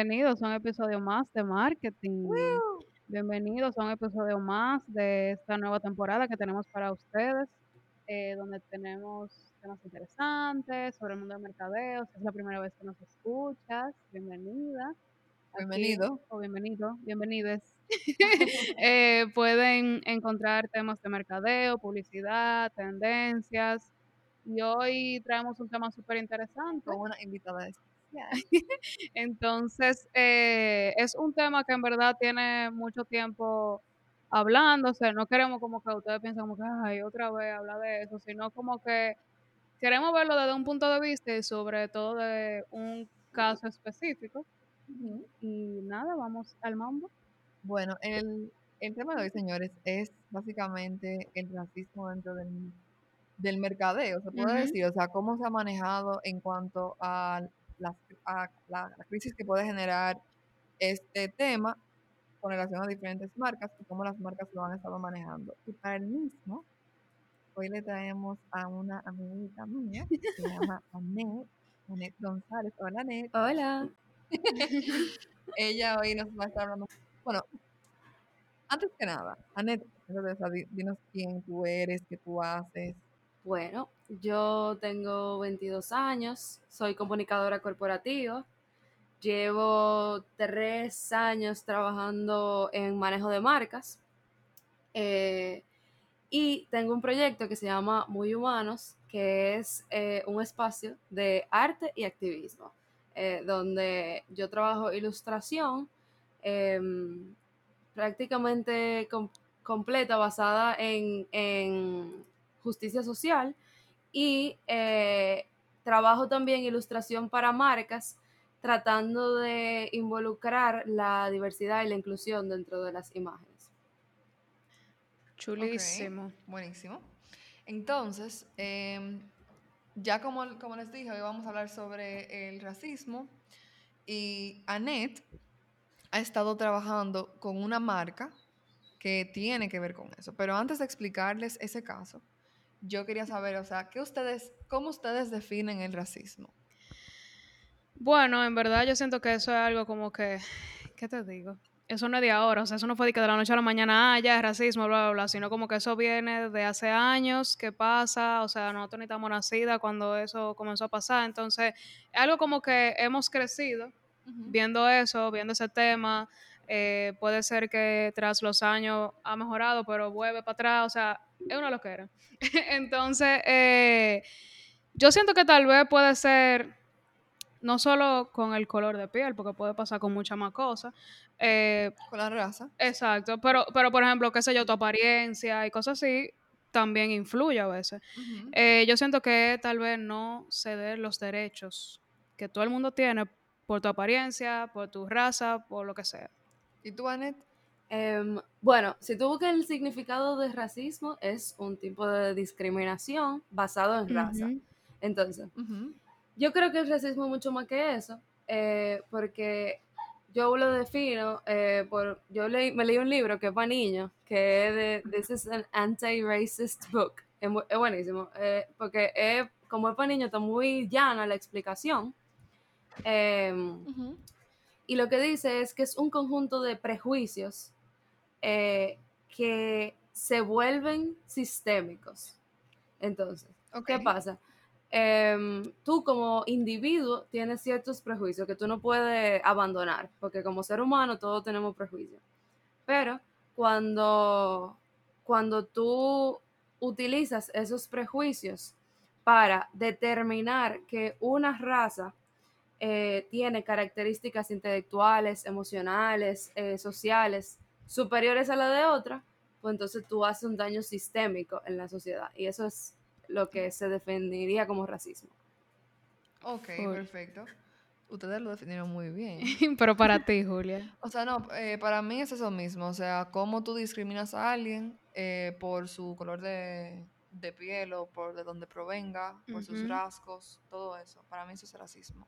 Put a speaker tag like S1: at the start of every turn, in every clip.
S1: bienvenidos a un episodio más de marketing. Bienvenidos a un episodio más de esta nueva temporada que tenemos para ustedes, eh, donde tenemos temas interesantes sobre el mundo del mercadeo. Si es la primera vez que nos escuchas, bienvenida. Aquí-
S2: Bienvenido.
S1: o bienvenido, bienvenides. Eh, pueden encontrar temas de mercadeo, publicidad, tendencias. Y hoy traemos un tema súper interesante.
S2: Con una invitada especial.
S1: Entonces, eh, es un tema que en verdad tiene mucho tiempo hablándose. No queremos como que ustedes piensen como que, ay, otra vez habla de eso, sino como que queremos verlo desde un punto de vista y sobre todo de un caso específico. Y nada, vamos al mambo.
S2: Bueno, el, el tema de hoy, señores, es básicamente el racismo dentro del, del mercadeo, se puede decir, o sea, cómo se ha manejado en cuanto a, las, a la, la crisis que puede generar este tema con relación a diferentes marcas y cómo las marcas lo han estado manejando. Y para el mismo, hoy le traemos a una amiguita mía que se llama Anet, Anet González. Hola, Anet.
S3: Hola.
S2: Ella hoy nos va a estar hablando. Bueno, antes que nada, Anet, dinos quién tú eres, qué tú haces.
S3: Bueno, yo tengo 22 años, soy comunicadora corporativa, llevo tres años trabajando en manejo de marcas eh, y tengo un proyecto que se llama Muy Humanos, que es eh, un espacio de arte y activismo, eh, donde yo trabajo ilustración em, prácticamente com- completa, basada en justicia social y eh, trabajo también ilustración para marcas tratando de involucrar la diversidad y la inclusión dentro de las imágenes.
S1: Chulísimo.
S2: Buenísimo. Entonces, em, ya como, como les dije, hoy vamos a hablar sobre el racismo y Anet ha estado trabajando con una marca que tiene que ver con eso. Pero antes de explicarles ese caso, yo quería saber, o sea, ¿qué ustedes, ¿cómo ustedes definen el racismo?
S1: Bueno, en verdad yo siento que eso es algo como que, ¿qué te digo? Eso no es de ahora, o sea, eso no fue de que de la noche a la mañana, ah, ya es racismo, bla, bla, bla, sino como que eso viene de hace años, que pasa, o sea, nosotros ni estamos nacidas cuando eso comenzó a pasar, entonces, es algo como que hemos crecido viendo eso, viendo ese tema, eh, puede ser que tras los años ha mejorado, pero vuelve para atrás, o sea, es una loquera. entonces, eh, yo siento que tal vez puede ser no solo con el color de piel, porque puede pasar con muchas más cosas. eh,
S2: Con la raza.
S1: exacto, pero, pero por ejemplo, qué sé yo, tu apariencia y cosas así también influye a veces. Eh, yo siento que tal vez no ceder los derechos que todo el mundo tiene por tu apariencia, por tu raza, por lo que sea.
S2: ¿Y tú, Anet?
S3: Em, bueno, si tú buscas el significado de racismo, es un tipo de discriminación basado en raza.
S1: Ujú.
S3: Entonces,
S2: Ujú.
S3: Yo creo que el racismo es mucho más que eso, eh, porque yo lo defino eh, por. Yo leí, me leí un libro que es para niños, que es de This is an Anti-Racist Book. Es, es buenísimo, eh, porque es, como es para niños, está muy llana la explicación. Em,
S2: Ujú.
S3: Y lo que dice es que es un conjunto de prejuicios eh, que se vuelven sistémicos. Entonces, ¿qué pasa? Em, tú como individuo tienes ciertos prejuicios que tú no puedes abandonar, porque como ser humano todos tenemos prejuicios. Pero cuando, cuando tú utilizas esos prejuicios para determinar que una raza eh, tiene características intelectuales, emocionales, eh, sociales superiores a la de otra, pues entonces tú haces un daño sistémico en la sociedad. Y eso es lo que se definiría como racismo.
S2: Ok, perfecto. Ustedes lo definieron muy bien.
S1: Pero para ti, Julia.
S2: O sea, no, eh, para mí es eso mismo. O sea, cómo tú discriminas a alguien eh, por su color de, de piel o por de dónde provenga, por sus rasgos, todo eso. Para mí eso es racismo.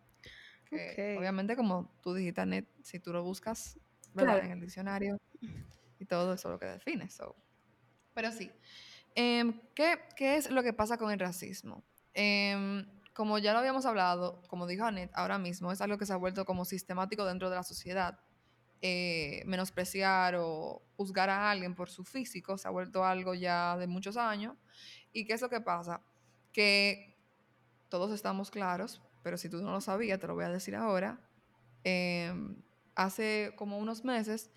S2: Que obviamente, como tú dijiste, Anet, si tú lo buscas.
S3: Claro.
S2: en el diccionario y todo eso es lo que define. so. Pero sí, em, ¿qué, qué es lo que pasa con el racismo? Em, como ya lo habíamos hablado, como dijo Annette, ahora mismo es algo que se ha vuelto como sistemático dentro de la sociedad. Eh, menospreciar o juzgar a alguien por su físico se ha vuelto algo ya de muchos años. ¿Y qué es lo que pasa? Que todos estamos claros, pero si tú no lo sabías, te lo voy a decir ahora. Em, hace como unos meses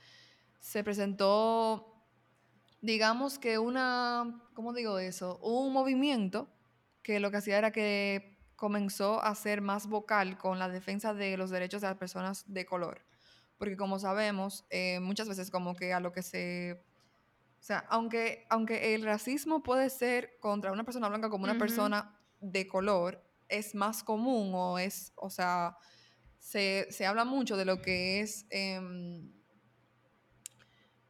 S2: se presentó, digamos que una, ¿cómo digo eso? Un movimiento que lo que hacía era que comenzó a ser más vocal con la defensa de los derechos de las personas de color. Porque como sabemos, eh, muchas veces como que a lo que se... O sea, aunque, aunque el racismo puede ser contra una persona blanca como una persona de color, es más común o es, o sea, se, habla mucho de lo que es em,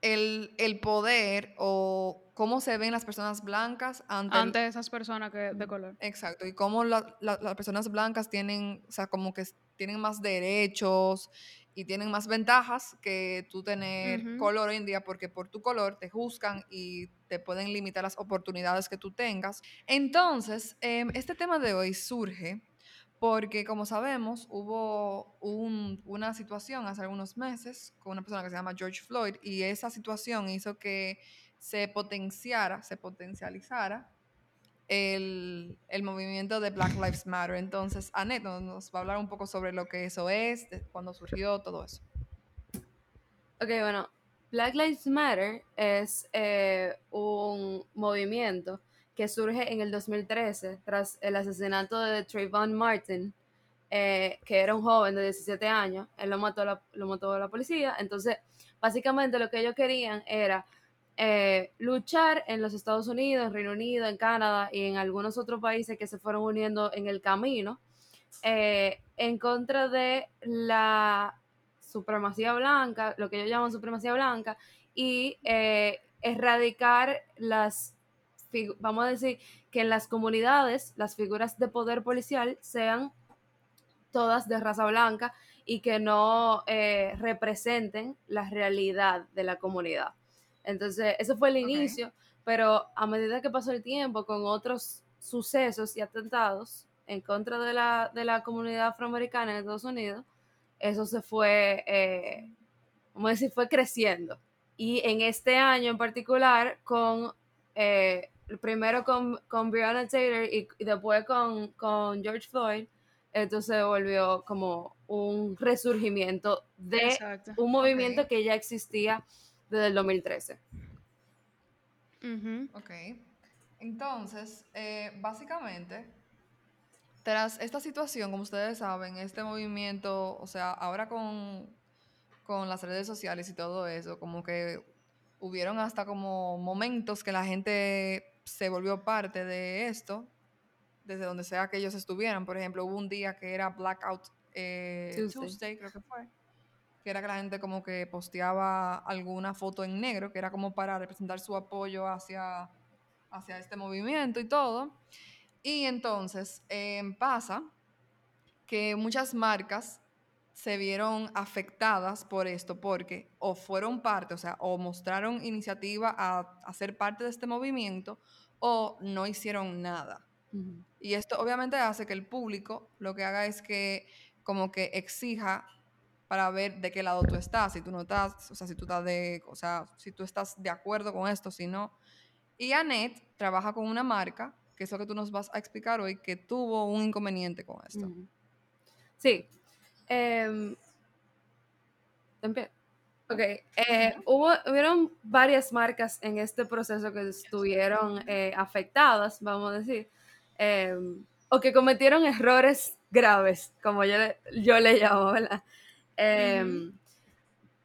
S2: el, poder o cómo se ven las personas blancas ante,
S1: ante esas personas que, de color.
S2: Exacto, y cómo las personas blancas tienen, o sea, como que tienen más derechos y tienen más ventajas que tú tener color hoy en día porque por tu color te juzgan y te pueden limitar las oportunidades que tú tengas. Entonces, em, este tema de hoy surge porque como sabemos, hubo una situación hace algunos meses con una persona que se llama George Floyd y esa situación hizo que se potenciara, se potencializara el, movimiento de Black Lives Matter. Entonces, Annette nos, va a hablar un poco sobre lo que eso es, cuándo surgió, todo eso.
S3: Ok, bueno, Black Lives Matter es eh, un movimiento que surge en el 2013 tras el asesinato de Trayvon Martin, eh, que era un joven de 17 años. Él lo mató, la, lo mató la policía. Entonces, básicamente lo que ellos querían era eh, luchar en los Estados Unidos, Reino Unido, en Canadá y en algunos otros países que se fueron uniendo en el camino eh, en contra de la supremacía blanca, lo que ellos llaman supremacía blanca, y erradicar las vamos a decir, que en las comunidades las figuras de poder policial sean todas de raza blanca y que no eh, representen la realidad de la comunidad. Entonces, eso fue el inicio, pero a medida que pasó el tiempo con otros sucesos y atentados en contra de la, de la comunidad afroamericana en Estados Unidos, eso se fue, eh, vamos a decir, fue creciendo. Y en este año en particular, con eh, primero con, con Breonna Taylor y, después con, George Floyd, entonces volvió como un resurgimiento de un movimiento que ya existía desde el 2013.
S2: Ok. Entonces, eh, básicamente, tras esta situación, como ustedes saben, este movimiento, o sea, ahora con, con las redes sociales y todo eso, como que hubieron hasta como momentos que la gente se volvió parte de esto, desde donde sea que ellos estuvieran. Por ejemplo, hubo un día que era Blackout eh, Tuesday. creo que fue, que era que la gente como que posteaba alguna foto en negro, que era como para representar su apoyo hacia, hacia este movimiento y todo. Y entonces em, pasa que muchas marcas se vieron afectadas por esto porque o fueron parte, o sea, o mostraron iniciativa a, a ser parte de este movimiento o no hicieron nada. Y esto obviamente hace que el público lo que haga es que como que exija para ver de qué lado tú estás, si tú no estás, o sea, si tú estás de, o sea, si tú estás de acuerdo con esto, si no. Y Annette trabaja con una marca, que es lo que tú nos vas a explicar hoy, que tuvo un inconveniente con esto.
S3: Sí, eh, ok, eh, hubo, hubieron varias marcas en este proceso que estuvieron eh, afectadas, vamos a decir, em, o que cometieron errores graves, como yo, yo le llamo, ¿verdad? Em,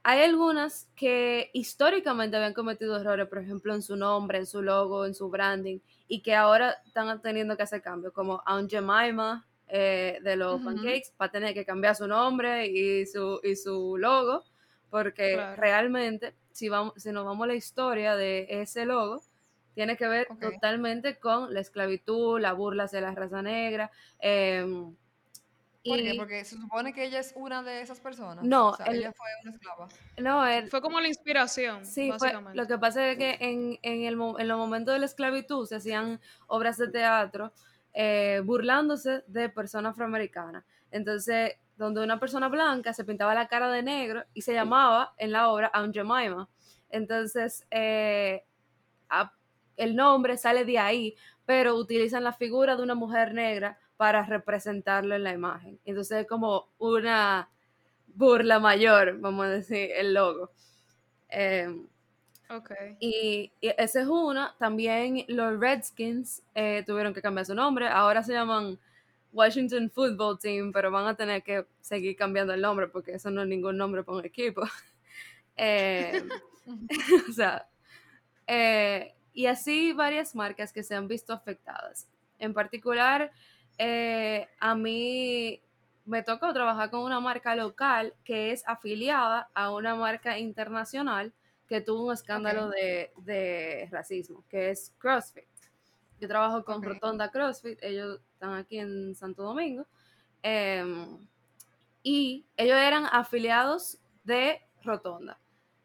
S3: hay algunas que históricamente habían cometido errores, por ejemplo, en su nombre, en su logo, en su branding, y que ahora están teniendo que hacer cambios, como Aunt Jemima, eh, de los pancakes va a tener que cambiar su nombre y su, y su logo, porque realmente, si, vamos, si nos vamos a la historia de ese logo, tiene que ver totalmente con la esclavitud, la burla hacia la raza negra.
S2: Em, ¿Por qué? Porque se supone que ella es una de esas personas.
S3: No,
S2: ella fue una esclava.
S3: No,
S1: fue como la inspiración.
S3: Sí, lo que pasa es que en, en, el, en los momentos de la esclavitud se hacían obras de teatro eh, burlándose de personas afroamericanas. Entonces, donde una persona blanca se pintaba la cara de negro y se llamaba en la obra Aunt Jemima. Entonces, eh, el nombre sale de ahí, pero utilizan la figura de una mujer negra para representarlo en la imagen. Entonces es como una burla mayor, vamos a decir, el logo. Em,
S1: okay.
S3: y, esa es una. También los Redskins eh, tuvieron que cambiar su nombre. Ahora se llaman Washington Football Team, pero van a tener que seguir cambiando el nombre porque eso no es ningún nombre para un equipo. Em, o sea, eh, y así varias marcas que se han visto afectadas. En particular, eh, a mí me tocó trabajar con una marca local que es afiliada a una marca internacional que tuvo un escándalo de, racismo, que es CrossFit. Yo trabajo con Rotonda CrossFit, ellos están aquí en Santo Domingo, em, y ellos eran afiliados de Rotonda,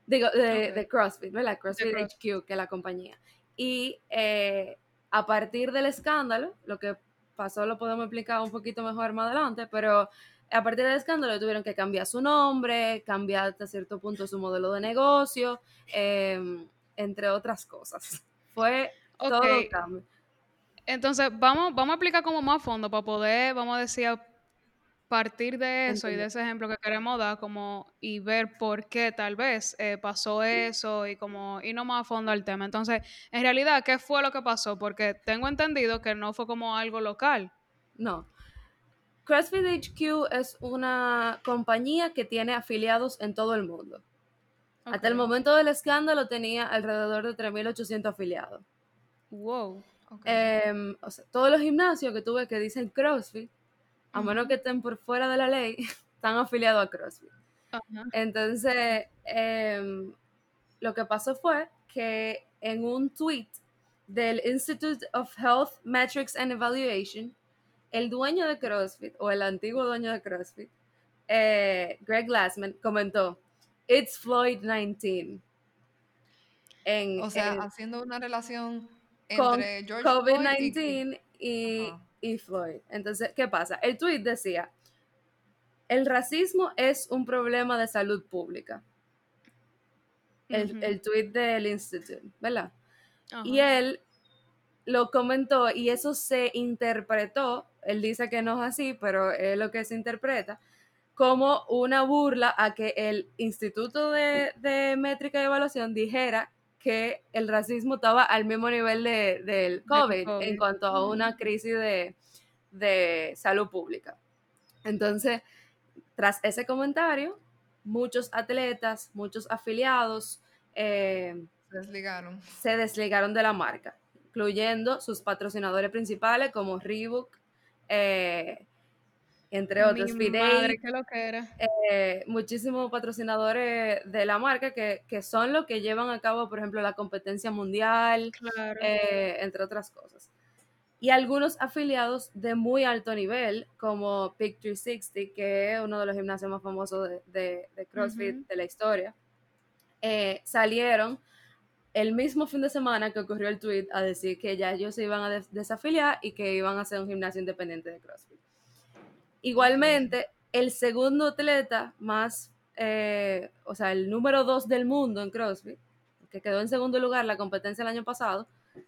S3: digo, de, CrossFit, ¿verdad? CrossFit HQ, que es la compañía. Y eh, a partir del escándalo, lo que pasó lo podemos explicar un poquito mejor más adelante, pero a partir del escándalo tuvieron que cambiar su nombre, cambiar hasta cierto punto su modelo de negocio, em, entre otras cosas. Fue todo cambio.
S1: Entonces, vamos, vamos a explicar como más a fondo para poder, vamos a decir, partir de eso y de ese ejemplo que queremos dar como y ver por qué tal vez eh, pasó eso y como y no más a fondo al tema. Entonces, en realidad, ¿qué fue lo que pasó? Porque tengo entendido que no fue como algo local.
S3: No. CrossFit HQ es una compañía que tiene afiliados en todo el mundo. Hasta el momento del escándalo tenía alrededor de 3.800 afiliados.
S1: Wow.
S3: Em, todos los gimnasios que tuve que dicen CrossFit a menos que estén por fuera de la ley, están afiliados a CrossFit. Entonces, em, lo que pasó fue que en un tweet del Institute of Health Metrics and Evaluation, el dueño de CrossFit, o el antiguo dueño de CrossFit, eh, Greg Glassman, comentó, It's Floyd 19.
S2: o sea, haciendo una relación entre George COVID-19
S3: y, y Floyd. Entonces, ¿qué pasa? El tweet decía, el racismo es un problema de salud pública. El, tweet del Institute, ¿verdad? Y él lo comentó y eso se interpretó, él dice que no es así, pero es lo que se interpreta, como una burla a que el Instituto de, de Métrica y Evaluación dijera que el racismo estaba al mismo nivel de, del COVID, en cuanto a una crisis de, salud pública. Entonces, tras ese comentario, muchos atletas, muchos afiliados
S2: eh, se, desligaron.
S3: se desligaron de la marca, incluyendo sus patrocinadores principales como Reebok, eh, entre otros.
S1: Mi madre, qué lo que era.
S3: Eh, muchísimos patrocinadores de la marca que, son los que llevan a cabo, por ejemplo, la competencia mundial, eh, entre otras cosas. Y algunos afiliados de muy alto nivel, como Pick 360, que es uno de los gimnasios más famosos de, CrossFit de la historia, eh, salieron el mismo fin de semana que ocurrió el tweet a decir que ya ellos se iban a desafiliar y que iban a hacer un gimnasio independiente de CrossFit. Igualmente, el segundo atleta más, eh, o sea, el número dos del mundo en CrossFit, que quedó en segundo lugar la competencia el año pasado,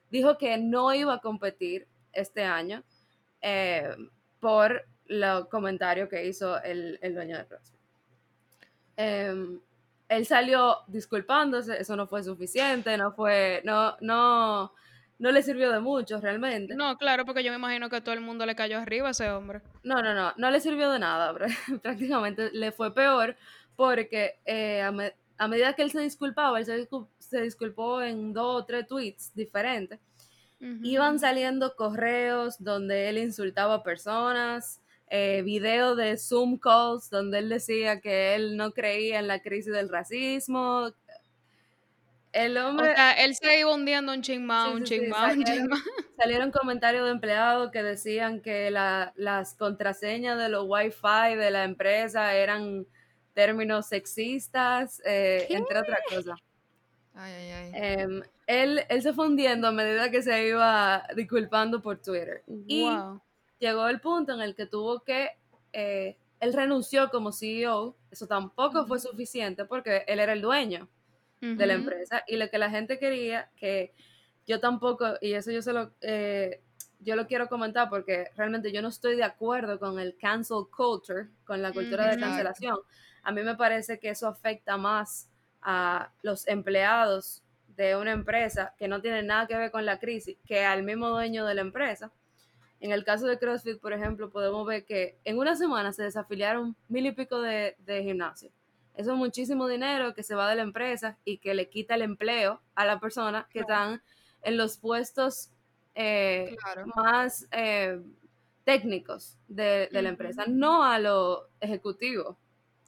S3: dijo que no iba a competir este año eh, por los comentarios que hizo el, dueño de CrossFit. Em, él salió disculpándose, eso no fue suficiente, no fue, no, no, no le sirvió de mucho realmente.
S1: No, claro, porque yo me imagino que todo el mundo le cayó arriba a ese hombre.
S3: No, no, no, no le sirvió de nada, prácticamente le fue peor porque eh, a, medida que él se disculpaba, él se, disculpó en dos o tres tweets diferentes, iban saliendo correos donde él insultaba a personas, eh, videos de Zoom calls donde él decía que él no creía en la crisis del racismo, el hombre.
S1: O sea, él se iba hundiendo un ching un ching un ching
S3: Salieron comentarios de empleados que decían que las contraseñas de los wifi de la empresa eran términos sexistas, eh, entre otras cosas.
S2: Ay, ay, ay.
S3: Em, él, él se fue hundiendo a medida que se iba disculpando por Twitter. Y
S1: Wow.
S3: llegó el punto en el que tuvo que, eh, él renunció como CEO, eso tampoco fue suficiente porque él era el dueño de la empresa y lo que la gente quería, que yo tampoco, y eso yo se lo, eh, yo lo quiero comentar porque realmente yo no estoy de acuerdo con el cancel culture, con la cultura de cancelación. A mí me parece que eso afecta más a los empleados de una empresa que no tienen nada que ver con la crisis que al mismo dueño de la empresa. En el caso de CrossFit, por ejemplo, podemos ver que en una semana se desafiliaron mil y pico de, de gimnasios. Eso es muchísimo dinero que se va de la empresa y que le quita el empleo a la persona que están en los puestos eh,
S2: Claro.
S3: más eh, técnicos de, de la empresa, no a lo ejecutivo.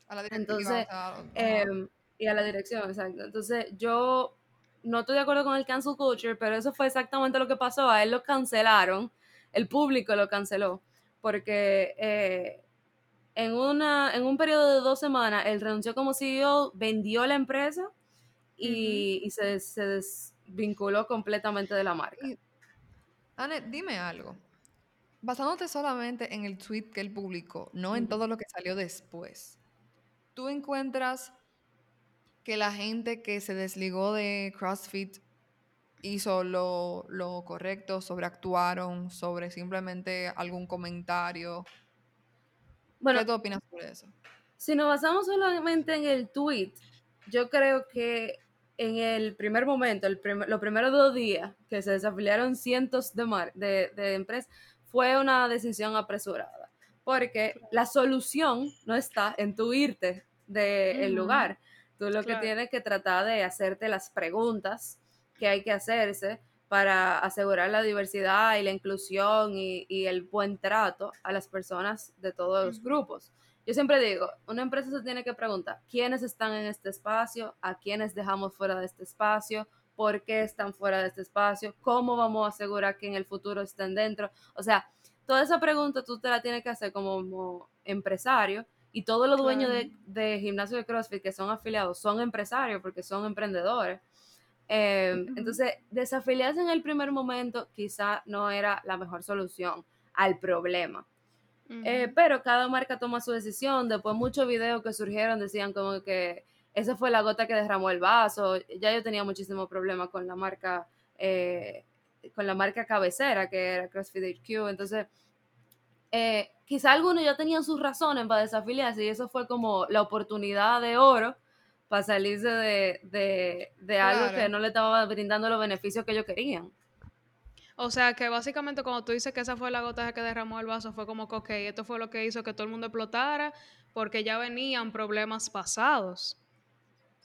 S2: A la directiva,
S3: Entonces. Eh, y a la dirección, exacto. Entonces, yo no estoy de acuerdo con el cancel culture, pero eso fue exactamente lo que pasó. A él lo cancelaron, el público lo canceló, porque eh, en, una, en un periodo de dos semanas, él renunció como CEO, vendió la empresa y, y se, se desvinculó completamente de la marca.
S2: Y, Anet, dime algo. Basándote solamente en el tweet que él publicó, no en todo lo que salió después, ¿tú encuentras que la gente que se desligó de CrossFit hizo lo, lo correcto, sobreactuaron, sobre simplemente algún comentario?
S3: Bueno,
S2: ¿Qué tú opinas sobre eso?
S3: Si nos basamos solamente en el tweet, yo creo que en el primer momento, el prim- los primeros dos días que se desafiliaron cientos de, mar- de, de empresas, fue una decisión apresurada. Porque la solución no está en tu irte del lugar. Tú lo
S1: Claro.
S3: que tienes que tratar de hacerte las preguntas que hay que hacerse para asegurar la diversidad y la inclusión y, y el buen trato a las personas de todos los grupos. Yo siempre digo, una empresa se tiene que preguntar quiénes están en este espacio, a quiénes dejamos fuera de este espacio, por qué están fuera de este espacio, cómo vamos a asegurar que en el futuro estén dentro. O sea, toda esa pregunta tú te la tienes que hacer como, como empresario y todos los dueños de, de gimnasio de CrossFit que son afiliados son empresarios porque son emprendedores. Eh,
S1: Ujú.
S3: Entonces, desafiliarse en el primer momento quizá no era la mejor solución al problema. Eh, pero cada marca toma su decisión. Después muchos videos que surgieron decían como que esa fue la gota que derramó el vaso. Ya yo tenía muchísimo problema con la marca, eh, con la marca cabecera que era CrossFit HQ. Entonces, eh, quizá algunos ya tenían sus razones para desafiliarse y eso fue como la oportunidad de oro para salirse de, de, de algo que no le estaba brindando los beneficios que ellos querían.
S1: O sea, que básicamente cuando tú dices que esa fue la gota que derramó el vaso, fue como que, ok, esto fue lo que hizo que todo el mundo explotara, porque ya venían problemas pasados.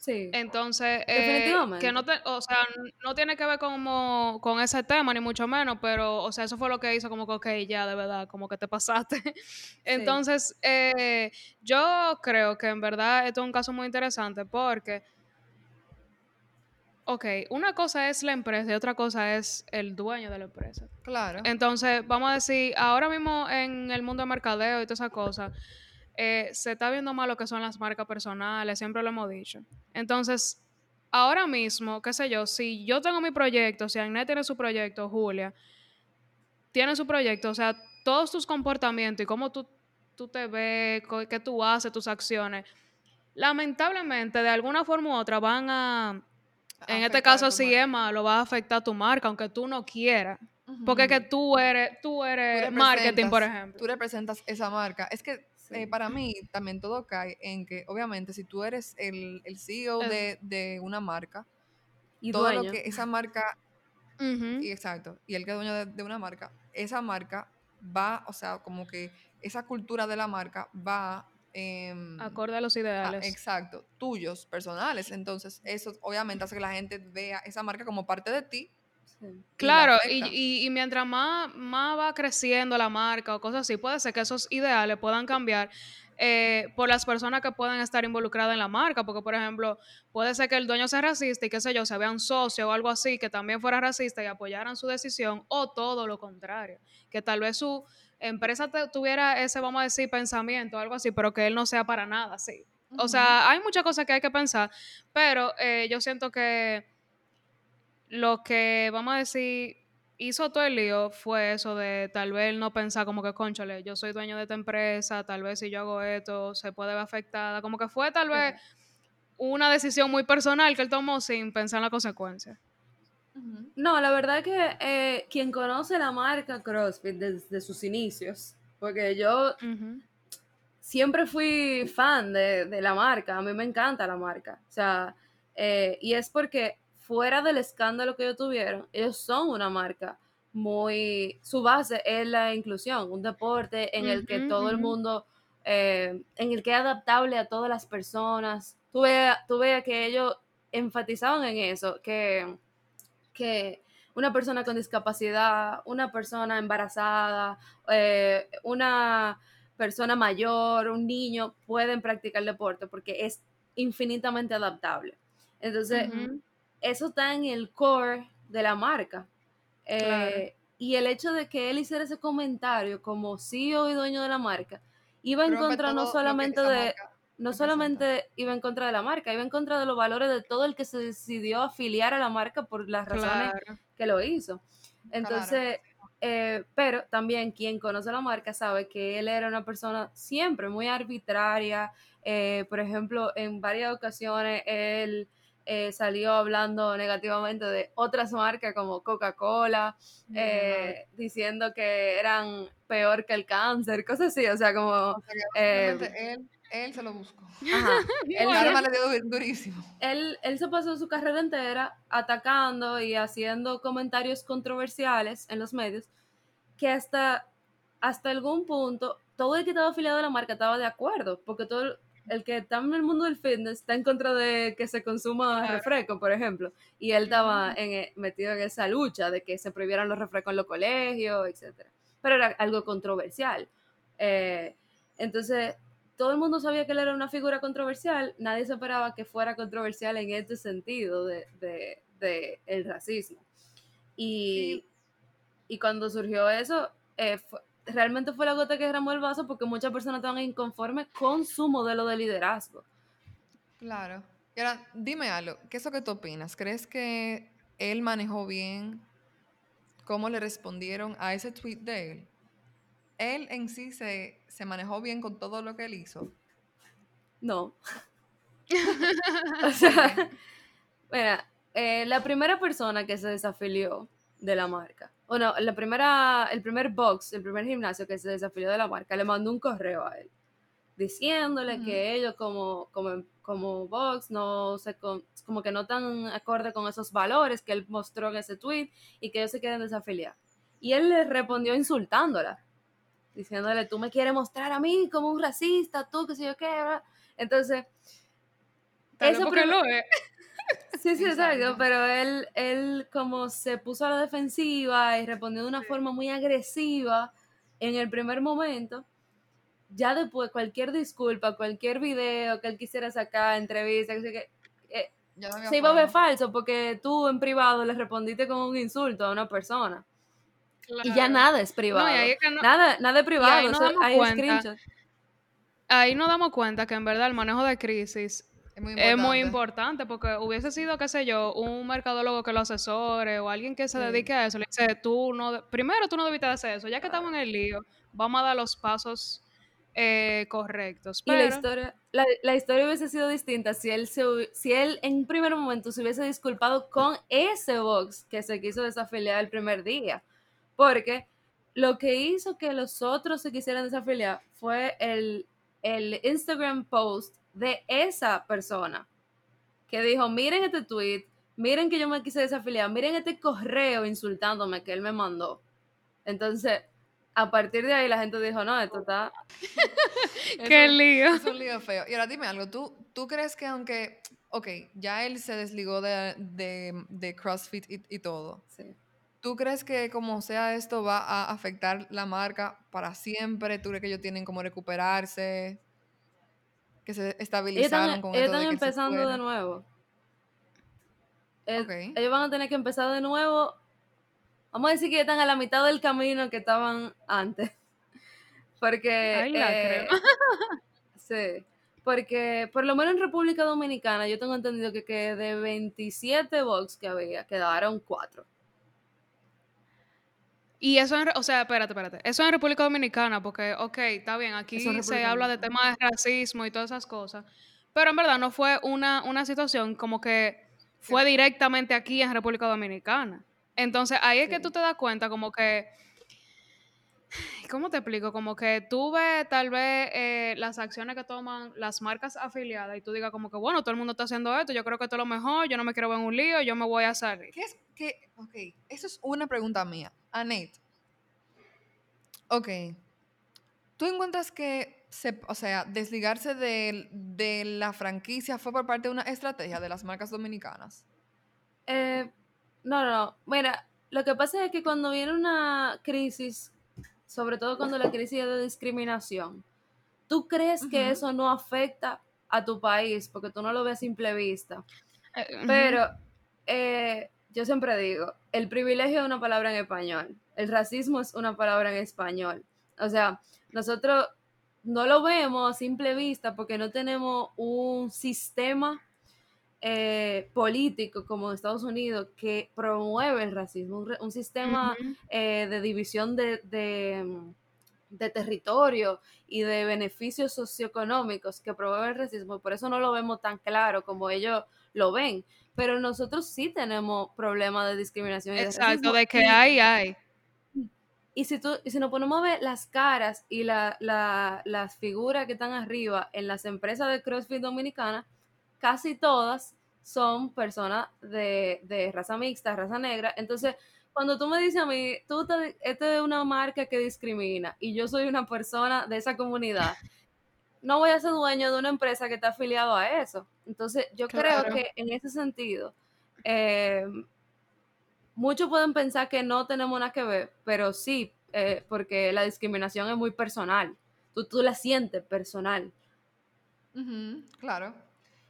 S3: Sí.
S1: Entonces, eh, que no te, o sea, no tiene que ver como con ese tema, ni mucho menos, pero, o sea, eso fue lo que hizo como que, ok, ya, de verdad, como que te pasaste. Entonces, eh, yo creo que en verdad esto es un caso muy interesante porque, ok, una cosa es la empresa y otra cosa es el dueño de la empresa.
S2: Claro.
S1: Entonces, vamos a decir, ahora mismo en el mundo de mercadeo y todas esas cosas, eh, se está viendo más lo que son las marcas personales, siempre lo hemos dicho. Entonces, ahora mismo, qué sé yo, si yo tengo mi proyecto, si Agnet tiene su proyecto, Julia tiene su proyecto, o sea, todos tus comportamientos y cómo tú, tú te ves, qué tú haces, tus acciones, lamentablemente, de alguna forma u otra van a, en este caso, si
S2: marca.
S1: es malo, va a afectar a tu marca, aunque tú no quieras. Porque es que tú eres, tú eres
S2: Tú
S1: marketing, por ejemplo.
S2: Tú representas esa marca. Es que
S3: Sí.
S2: eh, para mí también todo cae en que, obviamente, si tú eres el, el CEO de, de una marca,
S3: y
S2: todo
S3: dueño.
S2: lo que esa marca, y exacto, y el que es dueño de, de una marca, esa marca va, o sea, como que esa cultura de la marca va... em,
S1: Acorde a los ideales.
S2: exacto, tuyos, personales. Entonces, eso obviamente hace que la gente vea esa marca como parte de ti.
S3: Sí.
S1: Claro, y, y- y mientras más, más va creciendo la marca o cosas así, puede ser que esos ideales puedan cambiar eh, por las personas que pueden estar involucradas en la marca, porque por ejemplo, puede ser que el dueño sea racista y qué sé yo, se vea un socio o algo así que también fuera racista y apoyaran su decisión, o todo lo contrario, que tal vez su empresa tuviera ese, vamos a decir, pensamiento o algo así, pero que él no sea para nada así. O
S2: Ujú.
S1: sea, hay muchas cosas que hay que pensar, pero eh, yo siento que lo que, vamos a decir, hizo todo el lío fue eso de tal vez no pensar como que, conchale, yo soy dueño de esta empresa, tal vez si yo hago esto se puede ver afectada, como que fue tal vez una decisión muy personal que él tomó sin pensar en las consecuencias.
S3: No, la verdad que eh, quien conoce la marca CrossFit desde sus inicios, porque yo siempre fui fan de, la marca, a mí me encanta la marca, o sea, eh, y es porque fuera del escándalo que ellos tuvieron, ellos son una marca muy, su base es la inclusión, un deporte en el que todo el mundo, eh, en el que es adaptable a todas las personas. Tú veas que ellos enfatizaban en eso, que, que una persona con discapacidad, una persona embarazada, eh, una persona mayor, un niño, pueden practicar deporte porque es infinitamente adaptable. Entonces, eso está en el core de la marca. Eh, y el hecho de que él hiciera ese comentario como CEO y dueño de la marca, iba en contra no solamente de... No solamente iba en contra de la marca, iba en contra de los valores de todo el que se decidió afiliar a la marca por las razones que lo hizo. Entonces, eh, pero también quien conoce la marca sabe que él era una persona siempre muy arbitraria. Eh, por ejemplo, en varias ocasiones él eh, salió hablando negativamente de otras marcas como Coca-Cola, eh, diciendo que eran peor que el cáncer, cosas así, o sea, como...
S2: Eh, él, él, se lo buscó. Ajá. el arma le dio durísimo.
S3: Él, él se pasó su carrera entera atacando y haciendo comentarios controversiales en los medios, que hasta, hasta algún punto todo el que estaba afiliado a la marca estaba de acuerdo, porque todo, el que está en el mundo del fitness está en contra de que se consuma refresco, por ejemplo, y él estaba en, e, metido en esa lucha de que se prohibieran los refrescos en los colegios, etc. Pero era algo controversial. Eh, entonces, todo el mundo sabía que él era una figura controversial, nadie se esperaba que fuera controversial en este sentido de, de, el racismo. Y, y, cuando surgió eso, eh, fue, realmente fue la gota que derramó el vaso porque muchas personas estaban inconformes con su modelo de liderazgo.
S2: Claro. Y ahora, dime algo, ¿qué es lo que tú opinas? ¿Crees que él manejó bien cómo le respondieron a ese tweet de él? ¿Él en sí se, manejó bien con todo lo que él hizo?
S3: No. o sea, mira, eh, la primera persona que se desafilió de la marca bueno, la primera, el primer box, el primer gimnasio que se desafilió de la marca, le mandó un correo a él diciéndole que ellos como, como, como box no se como que no están acorde con esos valores que él mostró en ese tweet y que ellos se quieren desafiliar. Y él le respondió insultándola, diciéndole, tú me quieres mostrar a mí como un racista, tú que sé yo qué, Entonces,
S1: eso lo
S3: Sí, sí, exacto, pero él, él como se puso a la defensiva y respondió de una forma muy agresiva en el primer momento, ya después cualquier disculpa, cualquier video que él quisiera sacar, entrevista, que, eh, se iba a ver falso porque tú en privado le respondiste con un insulto a una persona. Y ya nada es privado. nada, nada es privado, hay screenshots.
S1: Ahí nos damos cuenta que en verdad el manejo de crisis es muy, importante porque hubiese sido, qué sé yo, un mercadólogo que lo asesore o alguien que se dedique a eso. Le dice, tú no, primero tú no debiste hacer eso, ya que estamos en el lío, vamos a dar los pasos eh, correctos.
S3: Y la historia, la, historia hubiese sido distinta si él, si él en primer momento se hubiese disculpado con ese box que se quiso desafiliar el primer día. Porque lo que hizo que los otros se quisieran desafiliar fue el, el Instagram post de esa persona que dijo, miren este tweet, miren que yo me quise desafiliar, miren este correo insultándome que él me mandó. Entonces, a partir de ahí la gente dijo, no, esto está...
S1: Qué lío.
S2: Es un lío feo. Y ahora dime algo, ¿tú, tú crees que aunque, ok, ya él se desligó de, de, CrossFit y, y todo,
S3: sí.
S2: ¿Tú crees que como sea esto va a afectar la marca para siempre? ¿Tú crees que ellos tienen como recuperarse? Que se estabilizaron con
S3: Ellos están empezando de nuevo. Ellos van a tener que empezar de nuevo. Vamos a decir que están a la mitad del camino que estaban antes. Porque.
S1: Ay, la
S3: eh, sí. Porque por lo menos en República Dominicana yo tengo entendido que, que de 27 box que había, quedaron 4.
S1: Y eso, en, o sea, espérate, espérate. Eso en República Dominicana, porque, ok, está bien, aquí se habla de temas de racismo y todas esas cosas. Pero en verdad no fue una, una situación como que fue directamente aquí en República Dominicana. Entonces ahí es que tú te das cuenta como que, ¿cómo te explico? Como que tú ves tal vez eh, las acciones que toman las marcas afiliadas y tú digas como que, bueno, todo el mundo está haciendo esto, yo creo que esto es lo mejor, yo no me quiero ver en un lío, yo me voy a salir.
S2: ¿Qué es? que Ok, eso es una pregunta mía. Annette. Ok. ¿Tú encuentras que, se, o sea, desligarse de, de la franquicia fue por parte de una estrategia de las marcas dominicanas?
S3: Eh, no, no, mira, lo que pasa es que cuando viene una crisis, sobre todo cuando la crisis es de discriminación, ¿tú crees que eso no afecta a tu país? Porque tú no lo ves a simple vista. Eh, Pero eh, yo siempre digo, el privilegio es una palabra en español, el racismo es una palabra en español. O sea, nosotros no lo vemos a simple vista porque no tenemos un sistema eh, político como Estados Unidos que promueve el racismo, un, sistema eh, de división de, de, territorio y de beneficios socioeconómicos que promueve el racismo, por eso no lo vemos tan claro como ellos lo ven. Pero nosotros sí tenemos problemas de discriminación. Y
S1: Exacto, de, que hay, hay.
S3: Y si, tú, y si nos ponemos a ver las caras y la, las figuras que están arriba en las empresas de CrossFit Dominicana, casi todas son personas de, raza mixta, raza negra. Entonces, cuando tú me dices a mí, tú esta es una marca que discrimina y yo soy una persona de esa comunidad, no voy a ser dueño de una empresa que está afiliado a eso. Entonces, yo creo que en ese sentido, eh, muchos pueden pensar que no tenemos nada que ver, pero sí, eh, porque la discriminación es muy personal. Tú, tú la sientes personal.
S2: claro.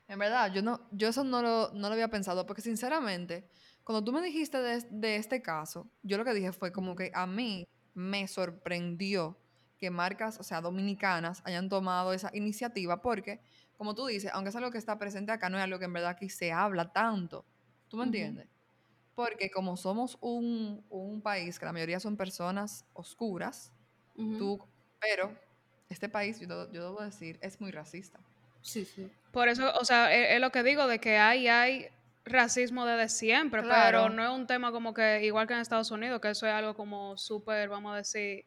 S2: En verdad, yo no, yo eso no lo, no lo había pensado, porque sinceramente, cuando tú me dijiste de, este caso, yo lo que dije fue como que a mí me sorprendió que marcas, o sea, dominicanas, hayan tomado esa iniciativa, porque, como tú dices, aunque es algo que está presente acá, no es algo que en verdad aquí se habla tanto. ¿Tú me entiendes? Porque como somos un, un, país que la mayoría son personas oscuras, tú, pero este país, yo, yo debo decir, es muy racista.
S3: Sí, sí.
S1: Por eso, o sea, es, lo que digo, de que hay, hay racismo desde siempre, pero no es un tema como que, igual que en Estados Unidos, que eso es algo como súper, vamos a decir...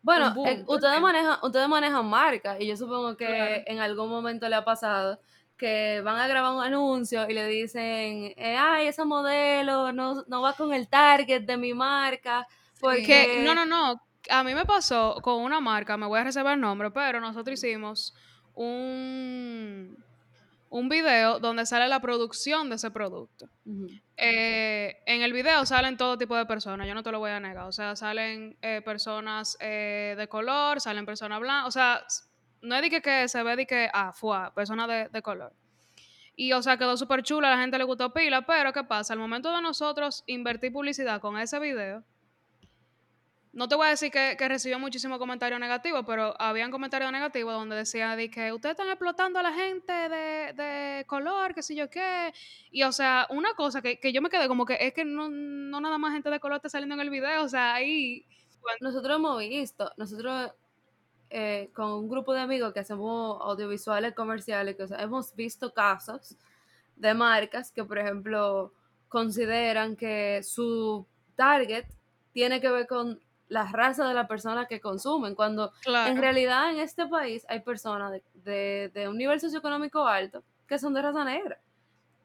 S3: Bueno, eh, ustedes, manejan, ustedes manejan marcas y yo supongo que en algún momento le ha pasado que van a grabar un anuncio y le dicen, eh, ay, ese modelo no, no va con el target de mi marca. Porque...
S1: no, no, no. A mí me pasó con una marca, me voy a reservar el nombre, pero nosotros hicimos un, un video donde sale la producción de ese producto. Eh, en el video salen todo tipo de personas, yo no te lo voy a negar. O sea, salen eh, personas eh, de color, salen personas blancas. O sea, no es de que, se ve de que, ah, fue personas de, de color. Y, o sea, quedó súper chula, a la gente le gustó pila, pero ¿qué pasa? Al momento de nosotros invertir publicidad con ese video, no te voy a decir que, recibió muchísimos comentarios negativos, pero habían comentarios negativos donde decía de que ustedes están explotando a la gente de, color, qué sé yo qué. Y o sea, una cosa que, yo me quedé como que es que no, nada más gente de color está saliendo en el video, o sea, ahí...
S3: Nosotros hemos visto, nosotros eh, con un grupo de amigos que hacemos audiovisuales comerciales, que hemos visto casos de marcas que, por ejemplo, consideran que su target tiene que ver con la raza de la persona que consumen, cuando en realidad en este país hay personas de, un nivel socioeconómico alto que son de raza negra.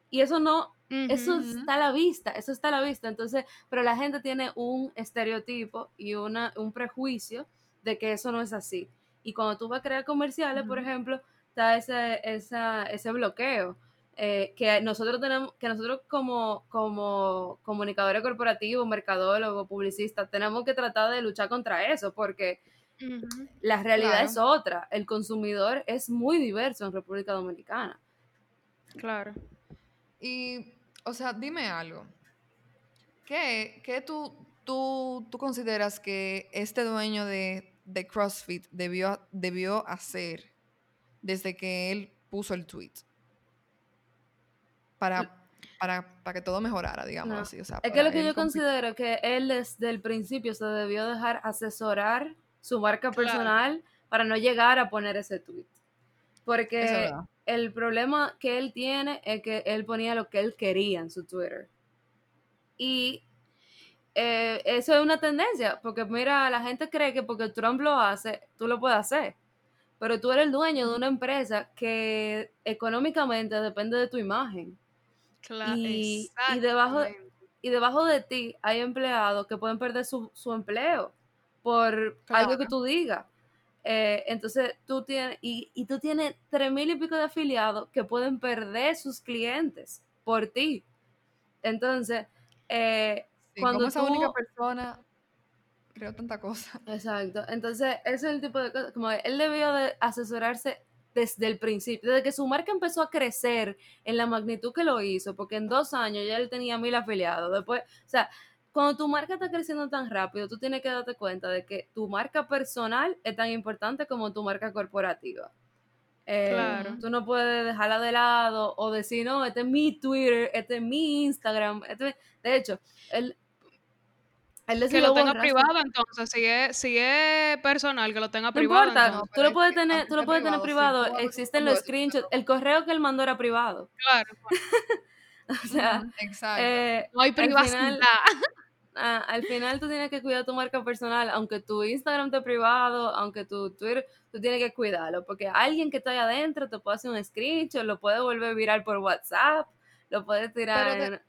S3: Y eso no, eso está a la vista, eso está a la vista. Entonces, pero la gente tiene un estereotipo y una, un prejuicio de que eso no es así. Y cuando tú vas a crear comerciales, por ejemplo, está ese, esa, ese bloqueo. Eh, que nosotros tenemos, que nosotros como, como comunicadores corporativos, mercadólogos, publicistas, tenemos que tratar de luchar contra eso, porque la realidad es otra. El consumidor es muy diverso en República Dominicana.
S1: Claro.
S2: Y, o sea, dime algo. ¿Qué, qué tú, tú, tú, consideras que este dueño de, de CrossFit debió, debió hacer desde que él puso el tweet. Para, para, para que todo mejorara, digamos
S3: No.
S2: así. O sea,
S3: Es que lo que yo considero que él desde el principio se debió dejar asesorar su marca
S1: Claro.
S3: personal para no llegar a poner ese tweet.
S2: Es
S3: Porque el problema que él tiene es que él ponía lo que él quería en su Twitter. Y eh, eso es una tendencia, porque mira, la gente cree que porque Trump lo hace, tú lo puedes hacer. Pero tú eres el dueño de una empresa que económicamente depende de tu imagen.
S1: Claro,
S3: Y- y debajo- y debajo de ti hay empleados que pueden perder su, su empleo por algo que tú digas. Eh, entonces tú tienes, y, y tú tienes tres mil y pico de afiliados que pueden perder sus clientes por ti. Entonces, eh,
S2: Sí,
S3: cuando
S2: como esa única
S3: tú-
S2: persona creó tanta cosa.
S3: exacto. Entonces, ese es el tipo de cosas, como él debió de asesorarse desde el principio, desde que su marca empezó a crecer en la magnitud que lo hizo, porque en dos años ya él tenía mil afiliados. Después, o sea, cuando tu marca está creciendo tan rápido, tú tienes que darte cuenta de que tu marca personal es tan importante como tu marca corporativa. Eh,
S1: Claro.
S3: Tú no puedes dejarla de lado o decir, no, este es mi Twitter, este es mi Instagram. este es-". De hecho, él, él
S1: Que lo tenga privado, entonces, si es, si es personal, que lo tenga
S3: No
S1: privado.
S3: importa,
S1: entonces.
S2: No,
S3: tú
S2: pero
S3: lo
S2: es
S3: puedes tener, tú lo puedes tener
S2: privado, si
S3: privado,
S2: tú
S3: existen los
S2: eso,
S3: screenshots, el correo que él mandó era privado.
S1: Claro,
S3: O sea,
S2: Exacto.
S3: eh,
S1: no hay
S3: al
S1: privacidad.
S3: final- ah, al final tú tienes que cuidar tu marca personal, aunque tu Instagram esté privado, aunque tu Twitter, tú tienes que cuidarlo, porque alguien que está ahí adentro te puede hacer un screenshot, lo puede volver viral por WhatsApp, lo puede tirar
S2: Pero
S3: en...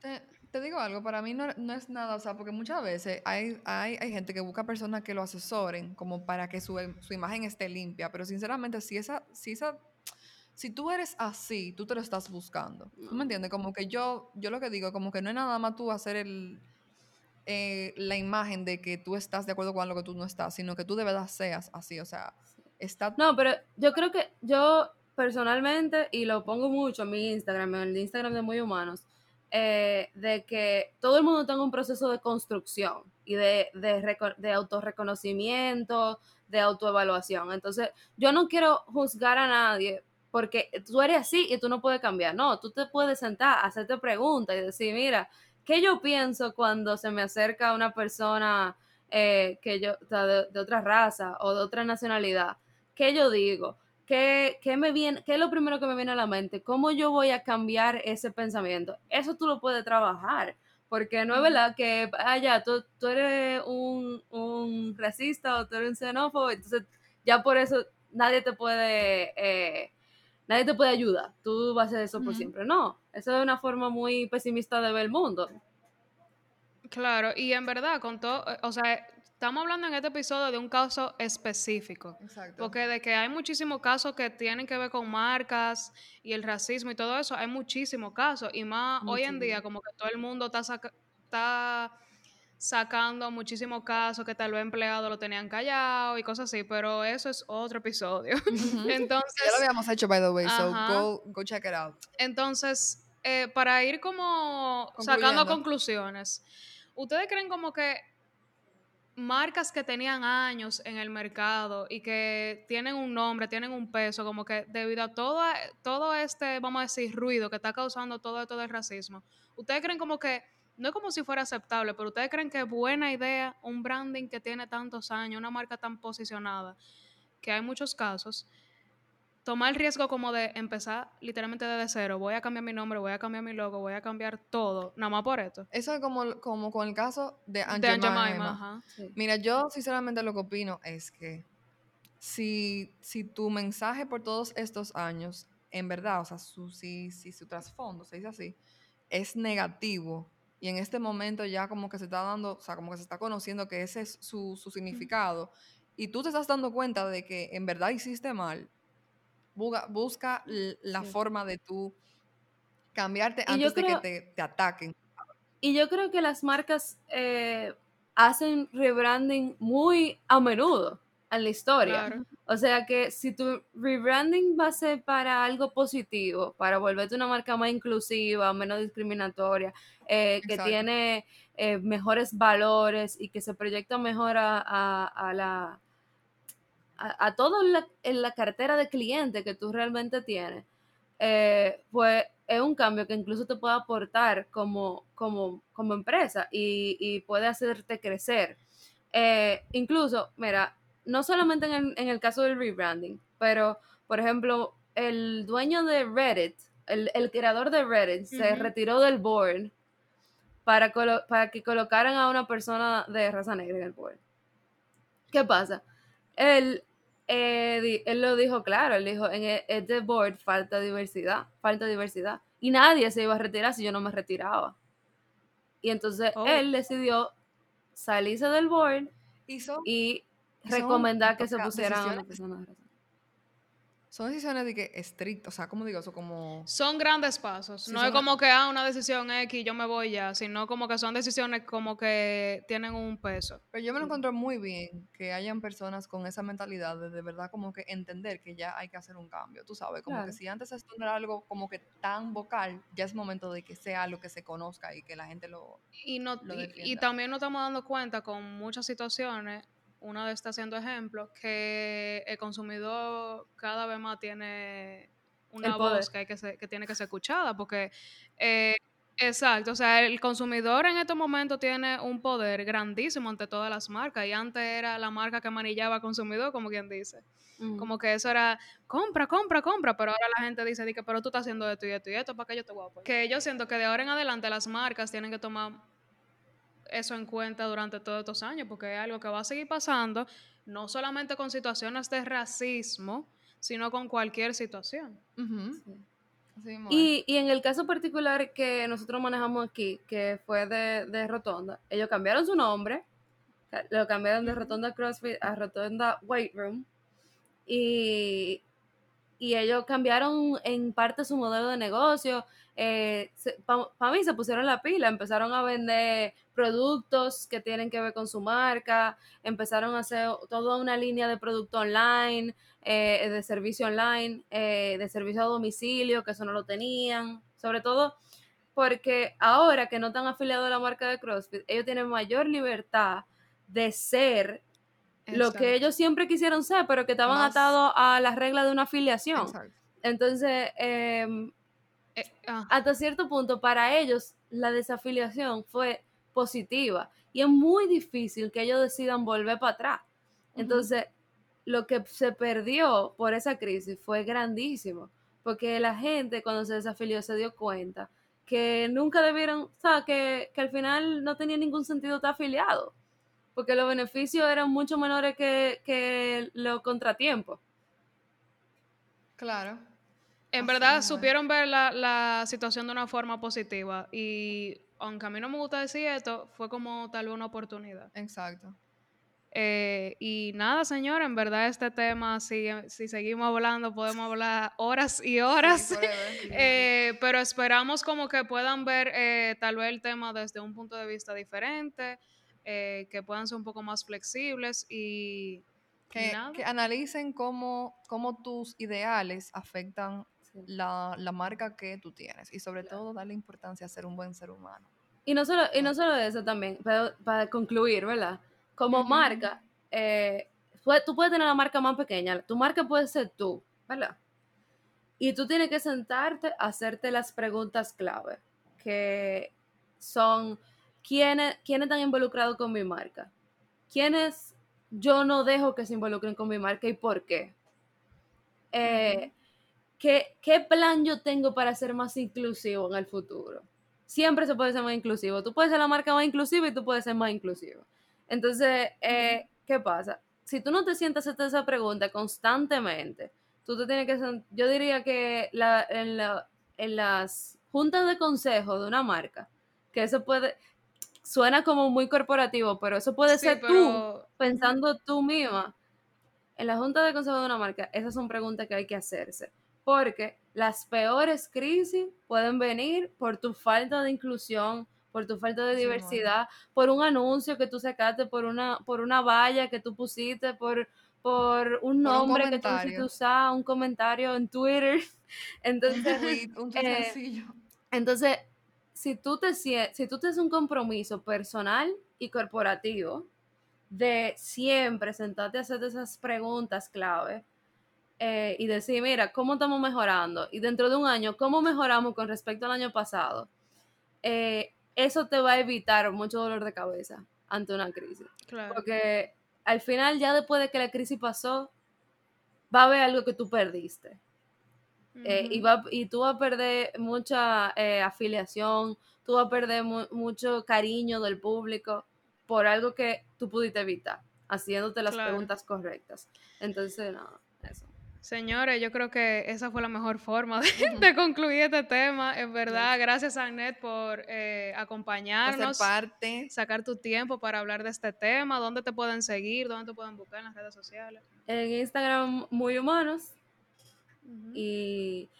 S2: Te, te digo algo, para mí no, no es nada, o sea, porque muchas veces hay, hay, hay gente que busca personas que lo asesoren como para que su, su imagen esté limpia, pero sinceramente, si esa, si esa, si tú eres así, tú te lo estás buscando. ¿Tú me entiendes? Como que yo, yo lo que digo, como que no es nada más tú hacer el, eh, la imagen de que tú estás de acuerdo con lo que tú no estás, sino que tú de verdad seas así, o sea, está...
S3: No, pero yo creo que yo personalmente, y lo pongo mucho en mi Instagram, en el Instagram de Muy Humanos, eh, de que todo el mundo tenga un proceso de construcción y de, de, de autorreconocimiento, de autoevaluación. Entonces, yo no quiero juzgar a nadie porque tú eres así y tú no puedes cambiar. No, tú te puedes sentar, hacerte preguntas y decir, mira, ¿qué yo pienso cuando se me acerca una persona eh, que yo, sea, de, de otra raza o de otra nacionalidad? ¿Qué yo digo? ¿Qué, qué me viene, ¿Qué es lo primero que me viene a la mente? ¿Cómo yo voy a cambiar ese pensamiento? Eso tú lo puedes trabajar, porque no es verdad que, ah, ya, tú, tú eres un, un racista o tú eres un xenófobo, entonces ya por eso nadie te puede, eh, nadie te puede ayudar. Tú vas a hacer eso por siempre. No, eso es una forma muy pesimista de ver el mundo.
S1: Claro, y en verdad, con todo, o sea, estamos hablando en este episodio de un caso específico.
S2: Exacto.
S1: Porque de que hay muchísimos casos que tienen que ver con marcas y el racismo y todo eso, hay muchísimos casos. Y más hoy en día, como que todo el mundo está, saca- está sacando muchísimos casos que tal vez empleados lo tenían callado y cosas así, pero eso es otro episodio. Entonces,
S2: Ya lo habíamos hecho, by the way, so
S1: Ajá.
S2: go, go check it out.
S1: entonces eh, para ir como sacando conclusiones, ¿ustedes creen como que marcas que tenían años en el mercado y que tienen un nombre, tienen un peso, como que debido a todo, todo este, vamos a decir, ruido que está causando todo esto del racismo, ¿ustedes creen como que, no es como si fuera aceptable, pero ustedes creen que es buena idea un branding que tiene tantos años, una marca tan posicionada, que hay muchos casos, tomar el riesgo como de empezar literalmente desde cero, voy a cambiar mi nombre, voy a cambiar mi logo, voy a cambiar todo, nada más por esto?
S2: Eso es como, como con el caso de Aunt Jemima.
S3: Sí.
S2: Mira, yo sinceramente lo que opino es que si, si tu mensaje por todos estos años, en verdad, o sea, su, si, si su trasfondo, se dice así, es negativo y en este momento ya como que se está dando, o sea, como que se está conociendo que ese es su, su significado y tú te estás dando cuenta de que en verdad hiciste mal, busca, la
S3: Sí.
S2: forma de tú cambiarte
S3: Y yo
S2: antes de
S3: creo-
S2: que te, te ataquen.
S3: Y yo creo que las marcas eh, hacen rebranding muy a menudo en la historia.
S1: Claro.
S3: O sea que si tu rebranding va a ser para algo positivo, para volverte una marca más inclusiva, menos discriminatoria, eh, que tiene eh, mejores valores y que se proyecta mejor a, a- a la a, todo en la, en la, cartera de cliente que tú realmente tienes, eh, pues es un cambio que incluso te puede aportar como, como, como empresa y, y, puede hacerte crecer. Eh, incluso, mira, no solamente en el, en el, caso del rebranding, pero, por ejemplo, el dueño de Reddit, el, el creador de Reddit, se retiró del board para, para que colocaran a una persona de raza negra en el board. ¿Qué pasa? Él, eh, él lo dijo claro, él dijo, en e, este board falta diversidad, falta diversidad. Y nadie se iba a retirar si yo no me retiraba. Y entonces oh. él decidió salirse del board y recomendar que se pusieran a una persona
S2: son decisiones de que estrictas, o sea, como digo, eso como...
S1: Son grandes pasos, no es como que, ah, una decisión X, yo me voy ya, sino como que son decisiones como que tienen un peso.
S2: Pero yo me lo encuentro muy bien que hayan personas con esa mentalidad de de verdad como que entender que ya hay que hacer un cambio, tú sabes, como que si antes esto era algo como que tan vocal, ya es momento de que sea algo que se conozca y que la gente lo...
S1: Y, no, y también nos estamos dando cuenta con muchas situaciones una vez está haciendo ejemplo, que el consumidor cada vez más tiene una voz que, hay que, que tiene que ser escuchada, porque, eh, exacto, o sea, el consumidor en este momento tiene un poder grandísimo ante todas las marcas, y antes era la marca que manillaba al consumidor, como quien dice. Como que eso era compra, compra, compra, pero ahora la gente dice, que pero tú estás haciendo esto y esto y esto, ¿para que yo te voy a apoyar? Que yo siento que de ahora en adelante las marcas tienen que tomar eso en cuenta durante todos estos años, porque es algo que va a seguir pasando, no solamente con situaciones de racismo, sino con cualquier situación.
S3: y, en el caso particular que nosotros manejamos aquí, que fue de, Rotonda, ellos cambiaron su nombre, lo cambiaron de Rotonda CrossFit a Rotonda Weight Room, y, y ellos cambiaron en parte su modelo de negocio, eh, para mí se pusieron la pila, empezaron a vender productos que tienen que ver con su marca, empezaron a hacer toda una línea de producto online, eh, de servicio online, eh, de servicio a domicilio, que eso no lo tenían, sobre todo porque ahora que no están afiliados a la marca de CrossFit, ellos tienen mayor libertad de ser lo que ellos siempre quisieron ser, pero que estaban atados a las reglas de una afiliación. Entonces, em, eh, ah. hasta cierto punto para ellos la desafiliación fue positiva y es muy difícil que ellos decidan volver para atrás. Entonces, lo que se perdió por esa crisis fue grandísimo, porque la gente cuando se desafilió se dio cuenta que nunca debieron, o sea, que, que al final no tenía ningún sentido estar afiliado, porque los beneficios eran mucho menores que, que los contratiempos.
S2: Claro.
S1: En verdad, supieron ver la, situación de una forma positiva y aunque a mí no me gusta decir esto, fue como tal vez una oportunidad.
S2: Exacto.
S1: Eh, y nada, señora, en verdad este tema, si, si seguimos hablando, podemos hablar horas y horas. Eh, pero esperamos como que puedan ver eh, tal vez el tema desde un punto de vista diferente, que puedan ser un poco más flexibles y...
S2: Que, que analicen cómo, cómo tus ideales afectan la, la, marca que tú tienes y sobre todo darle importancia a ser un buen ser humano.
S3: Y no solo, y no solo eso también, pero para concluir, ¿verdad? Como marca, eh, tú puedes tener la marca más pequeña, tu marca puede ser tú, ¿verdad? Y tú tienes que sentarte a hacerte las preguntas clave, que son, ¿quiénes, ¿quiénes están involucrados con mi marca? ¿Quiénes yo no dejo que se involucren con mi marca y por qué? Eh, ¿qué, plan yo tengo para ser más inclusivo en el futuro? Siempre se puede ser más inclusivo. Tú puedes ser la marca más inclusiva y tú puedes ser más inclusivo. Entonces, eh, ¿qué pasa? Si tú no te sientas a hacer esa pregunta constantemente, tú te tienes que... Yo diría que en, las juntas de consejo de una marca, que eso puede... Suena como muy corporativo, pero eso puede ser tú, pensando tú misma. En la junta de consejo de una marca, esas son preguntas que hay que hacerse porque las peores crisis pueden venir por tu falta de inclusión, por tu falta de diversidad, por un anuncio que tú sacaste, por una, por una valla que tú pusiste, por, por un nombre que tú pusiste usar, un comentario en Twitter. Entonces, un eh, entonces si tú te si tú tienes un compromiso personal y corporativo de siempre sentarte a hacer esas preguntas clave eh, y decir, mira, ¿cómo estamos mejorando? Y dentro de un año, ¿cómo mejoramos con respecto al año pasado? Eh, eso te va a evitar mucho dolor de cabeza ante una crisis.
S1: Claro.
S3: Porque al final, ya después de que la crisis pasó, va a haber algo que tú perdiste. Eh, y, va, y tú vas a perder mucha eh, afiliación, tú vas a perder mu- mucho cariño del público por algo que tú pudiste evitar, haciéndote las
S1: Claro.
S3: preguntas correctas. Entonces, nada, eso.
S1: Señores, yo creo que esa fue la mejor forma de, de concluir este tema. En verdad, gracias Anet por eh, acompañarnos,
S2: parte.
S1: sacar tu tiempo para hablar de este tema. ¿Dónde te pueden seguir? ¿Dónde te pueden buscar en las redes sociales?
S3: En Instagram, muy humanos. Y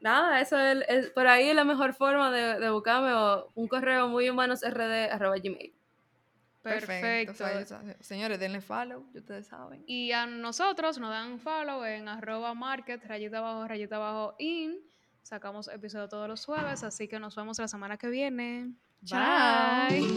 S3: nada, eso es, es- por ahí es la mejor forma de, de buscarme o un correo muy humanos gmail.
S2: Perfecto.
S1: Perfecto.
S2: O sea, ya saben. señores, denle follow, ustedes saben.
S1: Y a nosotros nos dan follow en arroba market, rayita abajo, rayita abajo, in. Sacamos episodio todos los jueves, así que nos vemos la semana que viene.
S2: Chao.
S1: Bye.